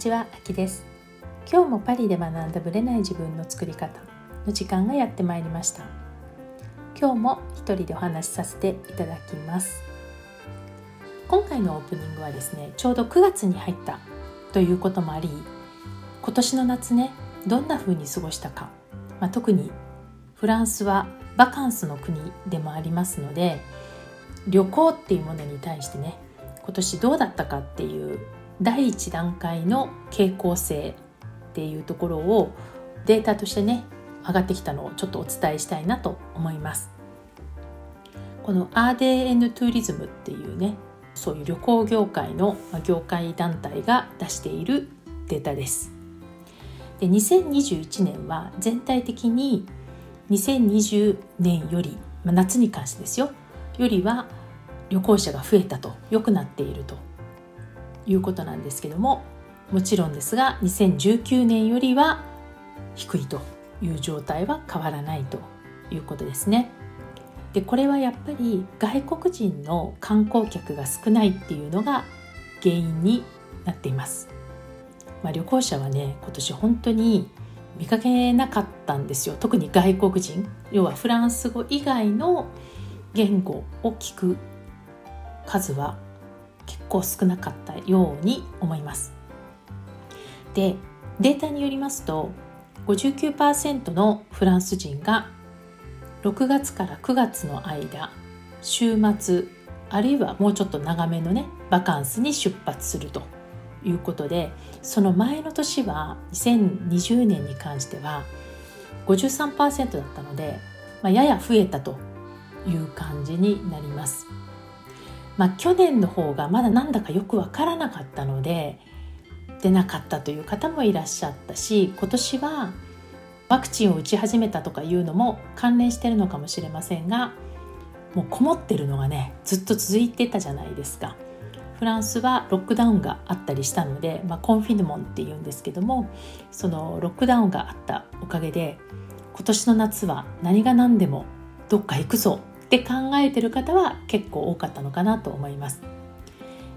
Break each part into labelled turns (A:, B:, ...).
A: こんにちは、あきです。今日もパリで学んだブレない自分の作り方の時間がやってまいりました。今日も一人でお話しさせていただきます。今回のオープニングはですねちょうど9月に入ったということもあり今年の夏ねどんな風に過ごしたか、まあ、特にフランスはバカンスの国でもありますので旅行っていうものに対してね今年どうだったかっていう第1段階の傾向性っていうところをデータとしてね上がってきたのをちょっとお伝えしたいなと思います。この RDN トゥーリズムっていうねそういう旅行業界の業界団体が出しているデータです。で2021年は全体的に2020年より、まあ、夏に関してですよよりは旅行者が増えたと良くなっているということなんですけどももちろんですが2019年よりは低いという状態は変わらないということですね。でこれはやっぱり外国人の観光客が少ないっていうのが原因になっています。まあ、旅行者はね今年本当に見かけなかったんですよ特に外国人要はフランス語以外の言語を聞く数は構少なかったように思います。でデータによりますと59%のフランス人が6月から9月の間週末あるいはもうちょっと長めのねバカンスに出発するということでその前の年は2020年に関しては53%だったので、まあ、やや増えたという感じになります。まあ、去年の方がまだなんだかよくわからなかったので出なかったという方もいらっしゃったし今年はワクチンを打ち始めたとかいうのも関連してるのかもしれませんがもうこもってるのがねずっと続いてたじゃないですか。フランスはロックダウンがあったりしたので、まあ、コンフィヌモンっていうんですけどもそのロックダウンがあったおかげで今年の夏は何が何でもどっか行くぞって考えてる方は結構多かったのかなと思います。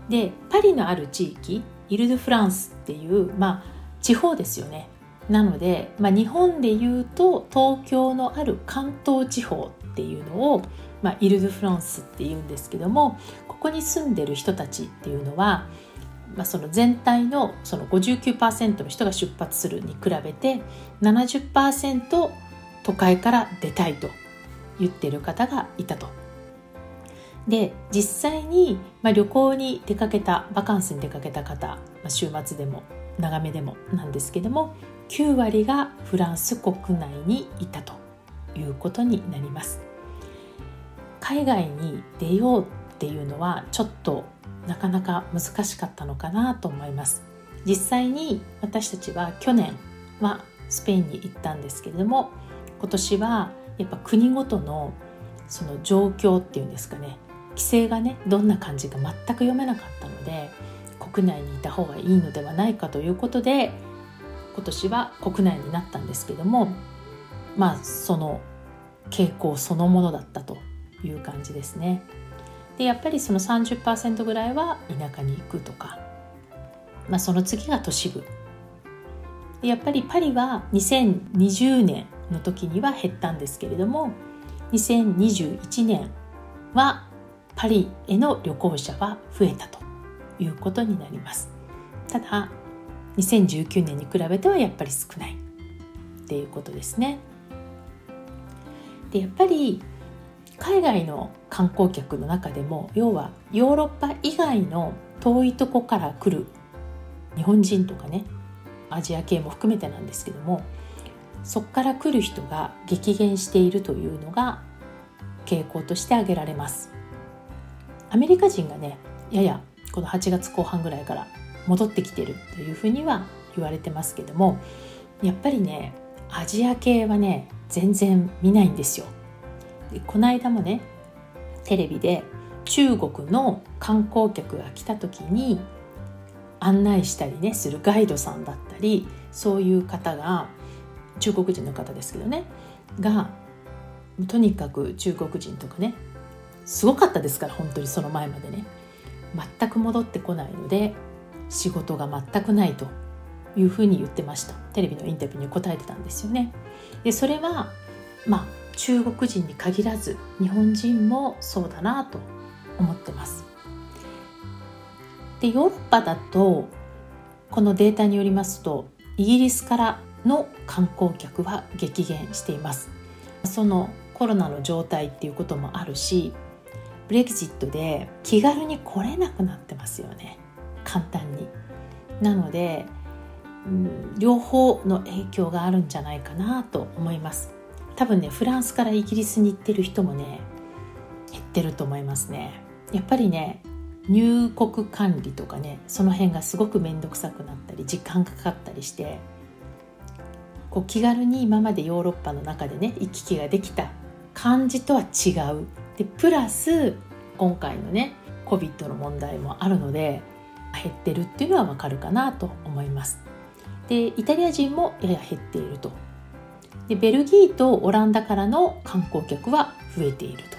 A: でパリのある地域イル・ド・フランスっていう、まあ、地方ですよね。なので、まあ、日本でいうと東京のある関東地方っていうのを、まあ、イル・ド・フランスっていうんですけどもここに住んでる人たちっていうのは、まあ、その全体のその59%の人が出発するに比べて70%都会から出たいと言ってる方がいたと。で実際に、まあ、旅行に出かけたバカンスに出かけた方、まあ、週末でも長めでもなんですけども9割がフランス国内にいたということになります。海外に出ようっていうのはちょっとなかなか難しかったのかなと思います。実際に私たちは去年はスペインに行ったんですけれども今年はやっぱ国ごとのその状況っていうんですかね規制がねどんな感じか全く読めなかったので国内にいた方がいいのではないかということで今年は国内になったんですけどもまあその傾向そのものだったという感じですね。でやっぱりその30%ぐらいは田舎に行くとか、まあ、その次が都市部でやっぱりパリは2020年の時には減ったんですけれども2021年はパリへの旅行者は増えたということになります。ただ2019年に比べてはやっぱり少ないっていうことですね。でやっぱり海外の観光客の中でも要はヨーロッパ以外の遠いとこから来る日本人とかねアジア系も含めてなんですけどもそこから来る人が激減しているというのが傾向として挙げられます。アメリカ人がねややこの8月後半ぐらいから戻ってきてるというふうには言われてますけどもやっぱりねアジア系はね全然見ないんですよ。でこの間もねテレビで中国の観光客が来た時に案内したりねするガイドさんだったりそういう方が中国人の方ですけどねがとにかく中国人とかねすごかったですから本当にその前までね全く戻ってこないので仕事が全くないというふうに言ってましたテレビのインタビューに答えてたんですよね。でそれはまあ中国人に限らず日本人もそうだなと思ってます。でヨーロッパだとこのデータによりますとイギリスからの観光客は激減しています。そのコロナの状態っていうこともあるしブレグジットで気軽に来れなくなってますよね。簡単に。なので、うん、両方の影響があるんじゃないかなと思います。多分ねフランスからイギリスに行ってる人もね減ってると思いますね。やっぱりね入国管理とかねその辺がすごく面倒くさくなったり時間かかったりしてこう気軽に今までヨーロッパの中でね行き来ができた感じとは違う。でプラス今回のね COVID の問題もあるので減ってるっていうのはわかるかなと思います。でイタリア人もやや減っていると。でベルギーとオランダからの観光客は増えていると。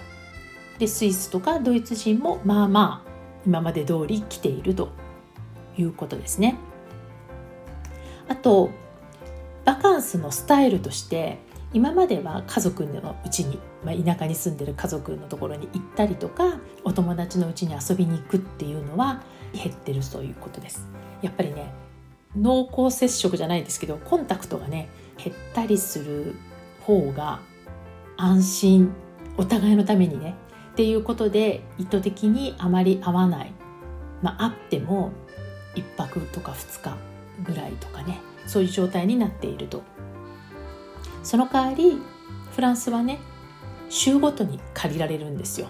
A: でスイスとかドイツ人もまあまあ今まで通り来ているということですね。あとバカンスのスタイルとして今までは家族のうちに、まあ、田舎に住んでる家族のところに行ったりとかお友達のうちに遊びに行くっていうのは減ってるということです。やっぱりね濃厚接触じゃないですけどコンタクトがね減ったりする方が安心お互いのためにねっていうことで意図的にあまり会わない、まあ、会っても1泊とか2日ぐらいとかねそういう状態になっているとその代わりフランスはね週ごとに借りられるんですよ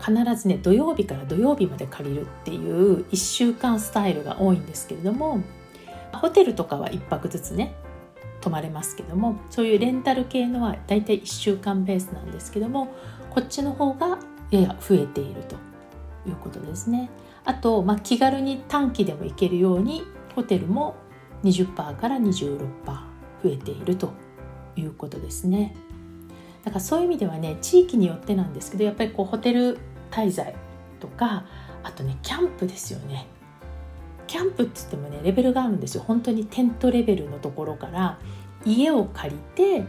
A: 必ずね土曜日から土曜日まで借りるっていう1週間スタイルが多いんですけれどもホテルとかは1泊ずつね泊まれますけどもそういうレンタル系のはだいたい1週間ベースなんですけどもこっちの方がやや増えているということですね。あと、まあ、気軽に短期でも行けるようにホテルも20%から26%増えているということですね。だからそういう意味ではね地域によってなんですけどやっぱりこうホテル滞在とかあとねキャンプですよね。キャンプって言ってもねレベルがあるんですよ本当にテントレベルのところから家を借りて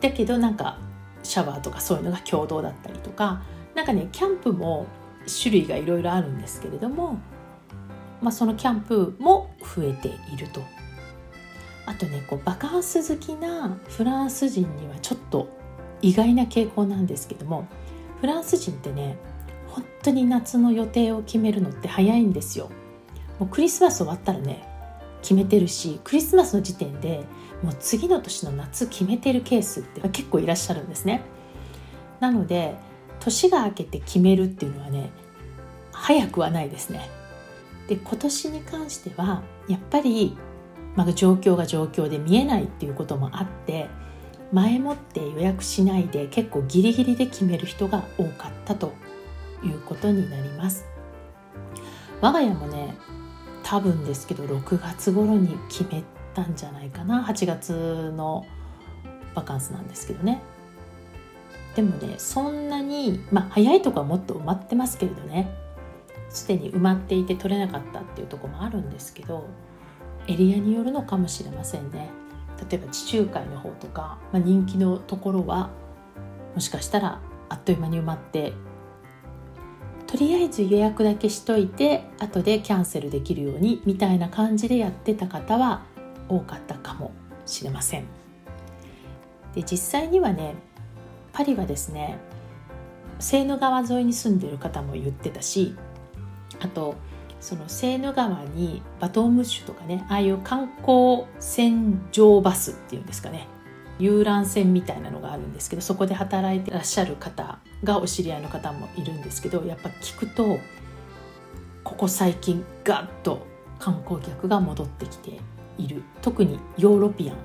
A: だけどなんかシャワーとかそういうのが共同だったりとかなんかねキャンプも種類がいろいろあるんですけれども、まあ、そのキャンプも増えているとあとねこうバカンス好きなフランス人にはちょっと意外な傾向なんですけどもフランス人ってね本当に夏の予定を決めるのって早いんですよ。もうクリスマス終わったらね決めてるしクリスマスの時点でもう次の年の夏決めてるケースって結構いらっしゃるんですね。なので年が明けて決めるっていうのはね早くはないですね。で今年に関してはやっぱり、まあ、状況が状況で見えないっていうこともあって前もって予約しないで結構ギリギリで決める人が多かったということになります。我が家もね多分ですけど6月頃に決めたんじゃないかな。8月のバカンスなんですけどね。でもねそんなにまあ早いとこはもっと埋まってますけれどね。すでに埋まっていて取れなかったっていうとこもあるんですけどエリアによるのかもしれませんね。例えば地中海の方とか、まあ、人気のところはもしかしたらあっという間に埋まってとりあえず予約だけしといて後でキャンセルできるようにみたいな感じでやってた方は多かったかもしれません。で実際にはねパリはですねセーヌ川沿いに住んでる方も言ってたしあとそのセーヌ川にバトームッシュとかねああいう観光水上バスっていうんですかね遊覧船みたいなのがあるんですけどそこで働いてらっしゃる方がお知り合いの方もいるんですけどやっぱ聞くとここ最近ガッと観光客が戻ってきている。特にヨーロピアン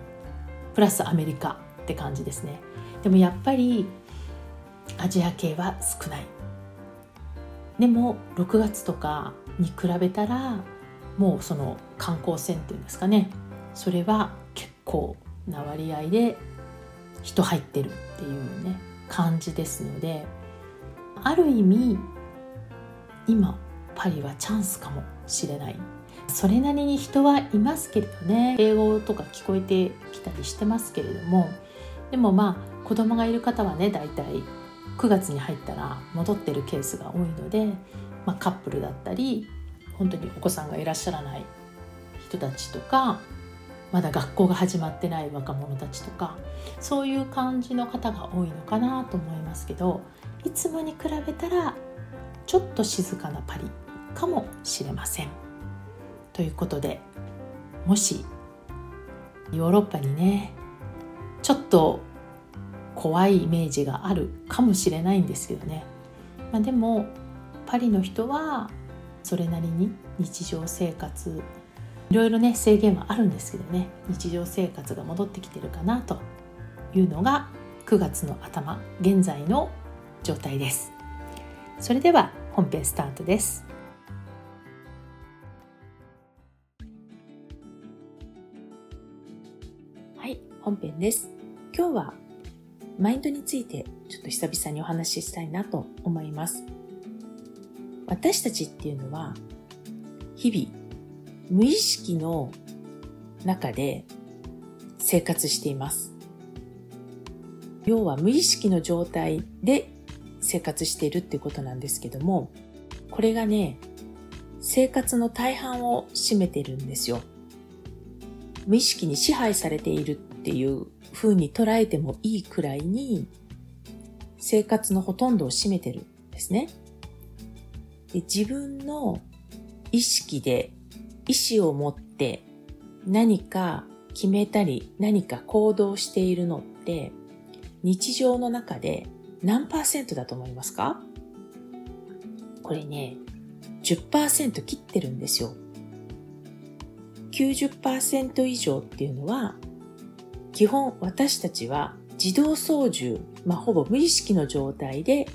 A: プラスアメリカって感じですね。でもやっぱりアジア系は少ない。でも6月とかに比べたらもうその観光船っていうんですかね。それは結構な割合で人入ってるっていうね感じですのである意味今パリはチャンスかもしれない。
B: それなりに人はいますけれどね。英語とか聞こえてきたりしてますけれども。でもまあ子供がいる方はね大体9月に入ったら戻ってるケースが多いので、まあ、カップルだったり本当にお子さんがいらっしゃらない人たちとかまだ学校が始まってない若者たちとかそういう感じの方が多いのかなと思いますけどいつもに比べたらちょっと静かなパリかもしれません。ということでもしヨーロッパにねちょっと怖いイメージがあるかもしれないんですけどね、まあ、でもパリの人はそれなりに日常生活いろいろね制限はあるんですけどね。日常生活が戻ってきてるかなというのが9月の頭現在の状態です。それでは本編スタートです。はい本編です。今日はマインドについてちょっと久々にお話ししたいなと思います。私たちっていうのは日々無意識の中で生活しています。要は無意識の状態で生活しているっていうことなんですけどもこれがね生活の大半を占めているんですよ。無意識に支配されているっていう風に捉えてもいいくらいに生活のほとんどを占めてるんですねで自分の意識で意思を持って何か決めたり何か行動しているのって日常の中で何パーセントだと思いますか？これね、10%切ってるんですよ。90%以上っていうのは、基本私たちは自動操縦、まあ、ほぼ無意識の状態で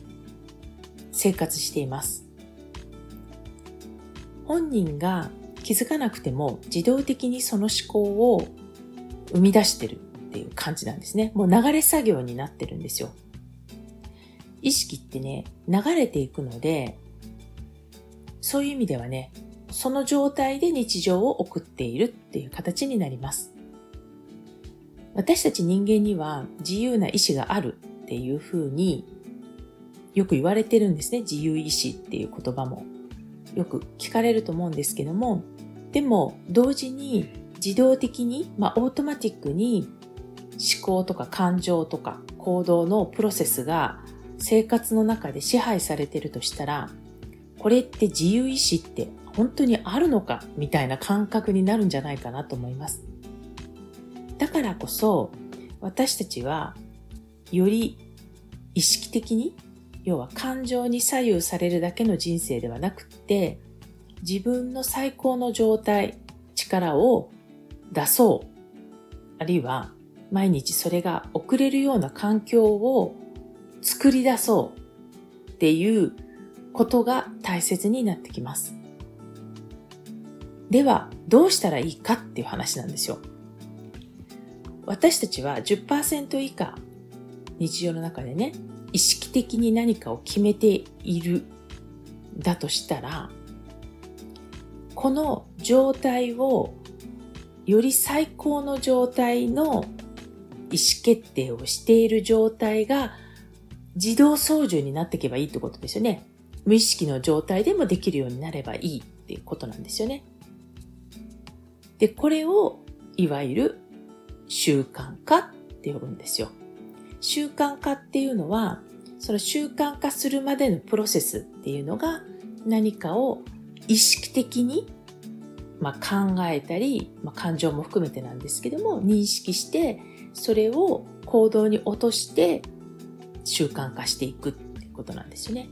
B: 生活しています。本人が気づかなくても自動的にその思考を生み出してるっていう感じなんですね。もう流れ作業になってるんですよ。意識ってね、流れていくので、そういう意味ではね、その状態で日常を送っているっていう形になります。私たち人間には自由な意志があるっていうふうによく言われてるんですね。自由意志っていう言葉もよく聞かれると思うんですけども、でも同時に自動的に、まあオートマティックに思考とか感情とか行動のプロセスが生活の中で支配されてるとしたら、これって自由意志って本当にあるのかみたいな感覚になるんじゃないかなと思います。だからこそ私たちはより意識的に要は感情に左右されるだけの人生ではなくって自分の最高の状態力を出そうあるいは毎日それが送れるような環境を作り出そうっていうことが大切になってきます。では、どうしたらいいかっていう話なんですよ。私たちは10%以下、日常の中でね、意識的に何かを決めている、だとしたら、この状態をより最高の状態の意思決定をしている状態が自動操縦になっていけばいいってことですよね。無意識の状態でもできるようになればいいっていうことなんですよね。で、これをいわゆる習慣化って呼ぶんですよ。習慣化っていうのは、その習慣化するまでのプロセスっていうのが何かを意識的に、まあ、考えたり、まあ、感情も含めてなんですけども認識してそれを行動に落として習慣化していくってことなんですよね。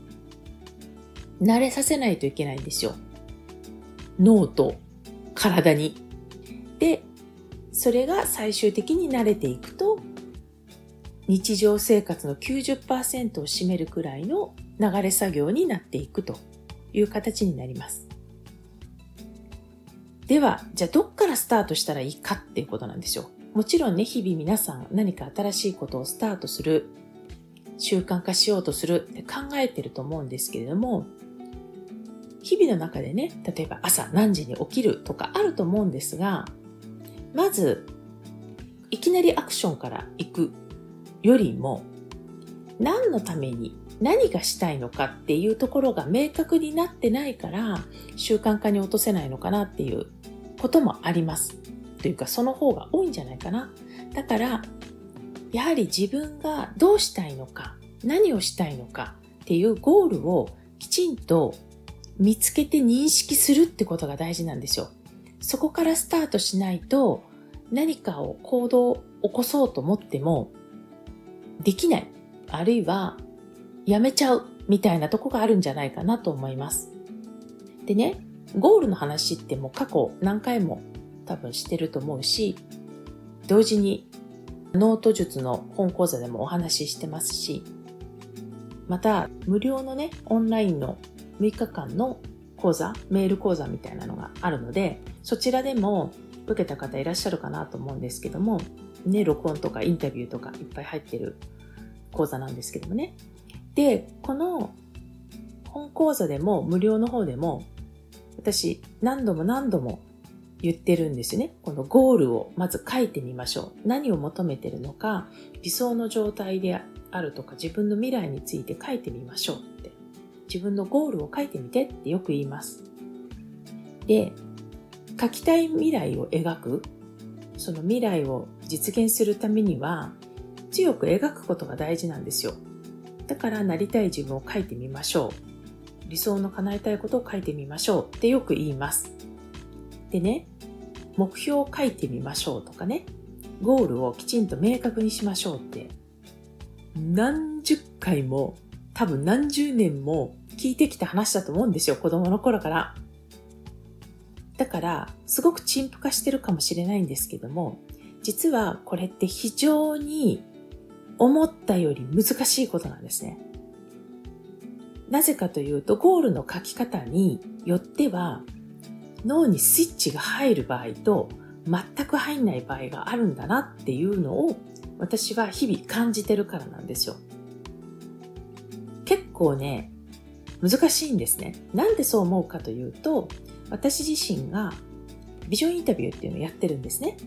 B: 慣れさせないといけないんですよ。脳と体に。それが最終的に慣れていくと、日常生活の90%を占めるくらいの流れ作業になっていくという形になります。では、じゃあどっからスタートしたらいいかっていうことなんですよ。もちろんね、日々皆さん何か新しいことをスタートする習慣化しようとするって考えてると思うんですけれども、日々の中でね、例えば朝何時に起きるとかあると思うんですが、まず、いきなりアクションから行くよりも、何のために何がしたいのかっていうところが明確になってないから習慣化に落とせないのかなっていうこともあります。というかその方が多いんじゃないかな。だからやはり自分がどうしたいのか何をしたいのかっていうゴールをきちんと見つけて認識するってことが大事なんですよ。そこからスタートしないと何かを行動を起こそうと思ってもできない。あるいはやめちゃうみたいなとこがあるんじゃないかなと思います。でね、ゴールの話ってもう過去何回も多分してると思うし、同時にノート術の本講座でもお話ししてますし、また無料のね、オンラインの6日間の講座、メール講座みたいなのがあるので、そちらでも受けた方いらっしゃるかなと思うんですけども、ね、録音とかインタビューとかいっぱい入ってる講座なんですけどもね。で、この本講座でも無料の方でも私何度も何度も言ってるんですよね。このゴールをまず書いてみましょう。何を求めてるのか、理想の状態であるとか自分の未来について書いてみましょうって。自分のゴールを書いてみてってよく言います。で、書きたい未来を描く、その未来を実現するためには強く描くことが大事なんですよ。だからなりたい自分を書いてみましょう。理想の叶えたいことを書いてみましょうってよく言います。でね、目標を書いてみましょうとかね、ゴールをきちんと明確にしましょうって、何十回も多分何十年も聞いてきた話だと思うんですよ、子供の頃から。だから、すごく陳腐化してるかもしれないんですけども、実はこれって非常に思ったより難しいことなんですね。なぜかというと、ゴールの書き方によっては、脳にスイッチが入る場合と全く入んない場合があるんだなっていうのを私は日々感じてるからなんですよ。構ね、難しいんですね。なんでそう思うかというと、私自身がビジョンインタビューっていうのをやってるんですね。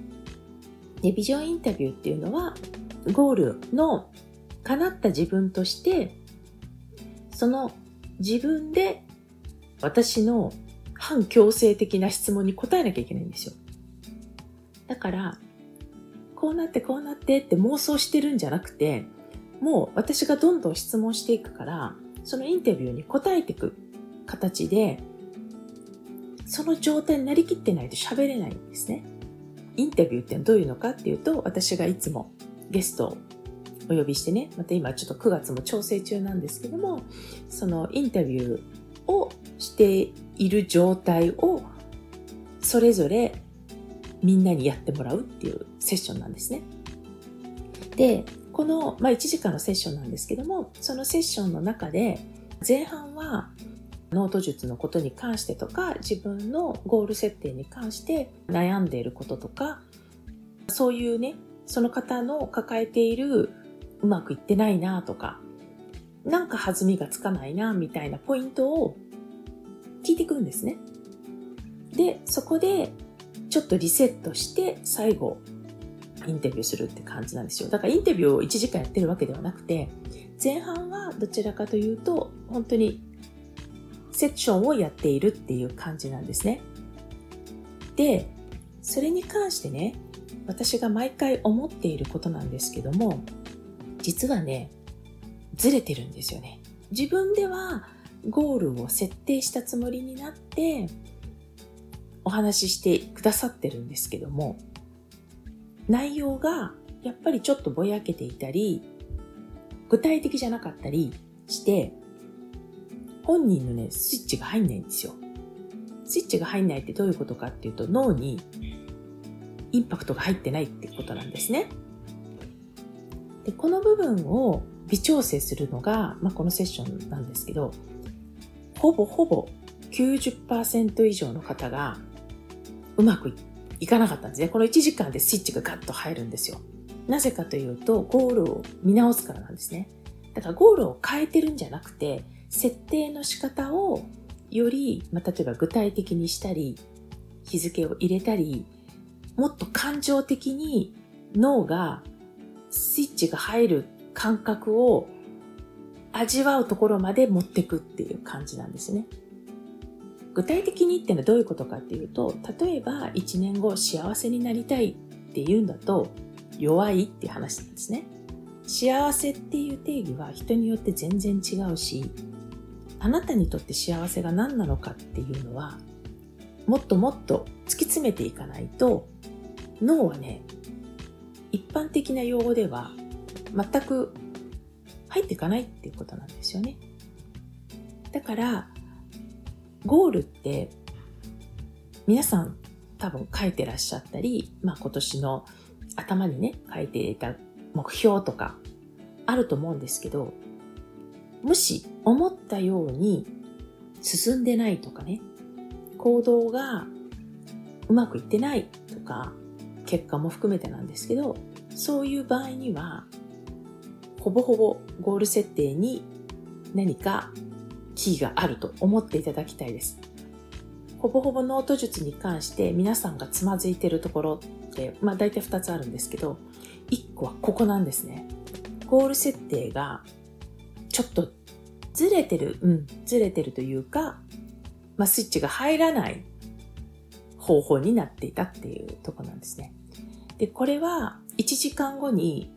B: で、ビジョンインタビューっていうのはゴールの叶った自分として、その自分で私の反強制的な質問に答えなきゃいけないんですよ。だから、こうなってこうなってって妄想してるんじゃなくて、もう私がどんどん質問していくから、そのインタビューに答えていく形で、その状態になりきってないと喋れないんですね。インタビューってどういうのかっていうと、私がいつもゲストをお呼びしてね、また今ちょっと9月も調整中なんですけども、そのインタビューをしている状態をそれぞれみんなにやってもらうっていうセッションなんですね。で、この、まあ、1時間のセッションなんですけども、そのセッションの中で前半はノート術のことに関してとか自分のゴール設定に関して悩んでいることとかそういうねその方の抱えているうまくいってないなとか、なんか弾みがつかないなみたいなポイントを聞いていくんですね。で、そこでちょっとリセットして最後インタビューするって感じなんですよ。だからインタビューを1時間やってるわけではなくて、前半はどちらかというと本当にセッションをやっているっていう感じなんですね。で、それに関してね、私が毎回思っていることなんですけども、実はね、ずれてるんですよね。自分ではゴールを設定したつもりになってお話ししてくださってるんですけども、内容がやっぱりちょっとぼやけていたり、具体的じゃなかったりして、本人のね、スイッチが入んないんですよ。スイッチが入んないってどういうことかっていうと脳にインパクトが入ってないってことなんですね。でこの部分を微調整するのが、まあ、このセッションなんですけど、ほぼほぼ90%以上の方がうまくいっかなかったんですね。この1時間でスイッチがガッと入るんですよ。なぜかというと、ゴールを見直すからなんですね。だからゴールを変えてるんじゃなくて、設定の仕方をより、まあ、例えば具体的にしたり、日付を入れたり、もっと感情的に脳がスイッチが入る感覚を味わうところまで持っていくっていう感じなんですね。具体的にってのはどういうことかっていうと、例えば1年後幸せになりたいっていうんだと弱いっていう話なんですね。幸せっていう定義は人によって全然違うし、あなたにとって幸せが何なのかっていうのは、もっともっと突き詰めていかないと、脳はね、一般的な用語では全く入っていかないっていうことなんですよね。だから、ゴールって皆さん多分書いてらっしゃったり、まあ今年の頭にね、書いていた目標とかあると思うんですけど、もし思ったように進んでないとかね、行動がうまくいってないとか、結果も含めてなんですけど、そういう場合には、ほぼほぼゴール設定に何かキーがあると思っていただきたいです。ほぼほぼノート術に関して皆さんがつまずいてるところって、まあ大体2つあるんですけど、1個はここなんですね。ゴール設定がちょっとずれてる、うん、ずれてるというか、まあスイッチが入らない方法になっていたっていうとこなんですね。で、これは1時間後に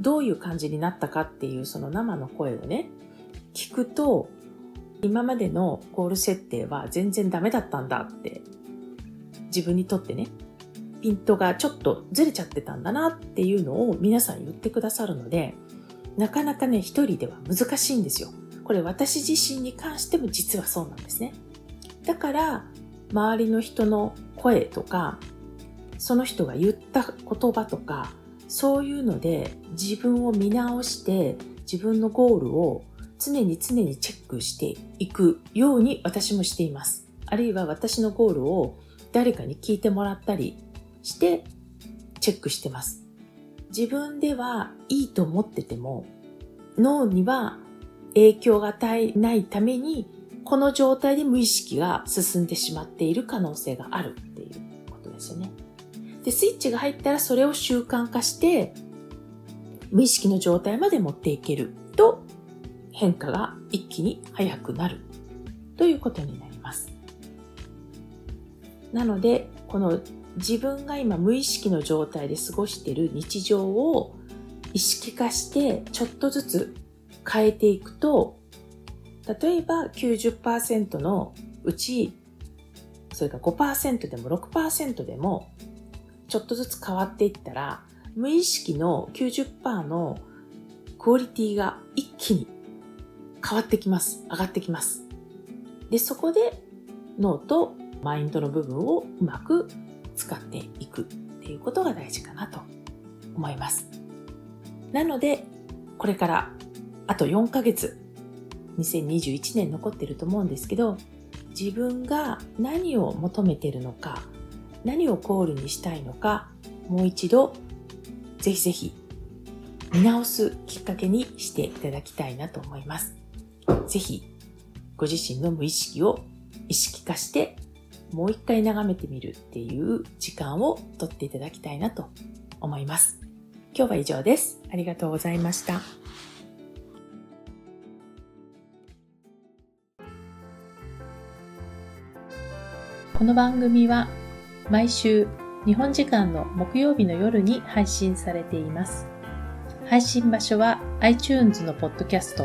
B: どういう感じになったかっていうその生の声をね、聞くと、今までのゴール設定は全然ダメだったんだって自分にとってね、ピントがちょっとずれちゃってたんだなっていうのを皆さん言ってくださるので、なかなかね、一人では難しいんですよ。これ私自身に関しても実はそうなんですね。だから、周りの人の声とか、その人が言った言葉とか、そういうので自分を見直して自分のゴールを常に常にチェックしていくように私もしています。あるいは私のゴールを誰かに聞いてもらったりしてチェックしてます。自分ではいいと思ってても脳には影響が与えないためにこの状態で無意識が進んでしまっている可能性があるっていうことですよね。で、スイッチが入ったらそれを習慣化して、無意識の状態まで持っていけると、変化が一気に早くなるということになります。なので、この自分が今無意識の状態で過ごしている日常を意識化してちょっとずつ変えていくと、例えば90%のうち、それから5%でも6%でもちょっとずつ変わっていったら、無意識の90%のクオリティが一気に変わってきます。上がってきます。で、そこで脳とマインドの部分をうまく使っていくっていうことが大事かなと思います。なので、これからあと4ヶ月、2021年残ってると思うんですけど、自分が何を求めてるのか、何をゴールにしたいのか、もう一度、ぜひぜひ見直すきっかけにしていただきたいなと思います。ぜひ、ご自身の無意識を意識化して、もう一回眺めてみるっていう時間をとっていただきたいなと思います。今日は以上です。ありがとうございました。この番組は毎週日本時間の木曜日の夜に配信されています。配信場所は iTunes のポッドキャスト、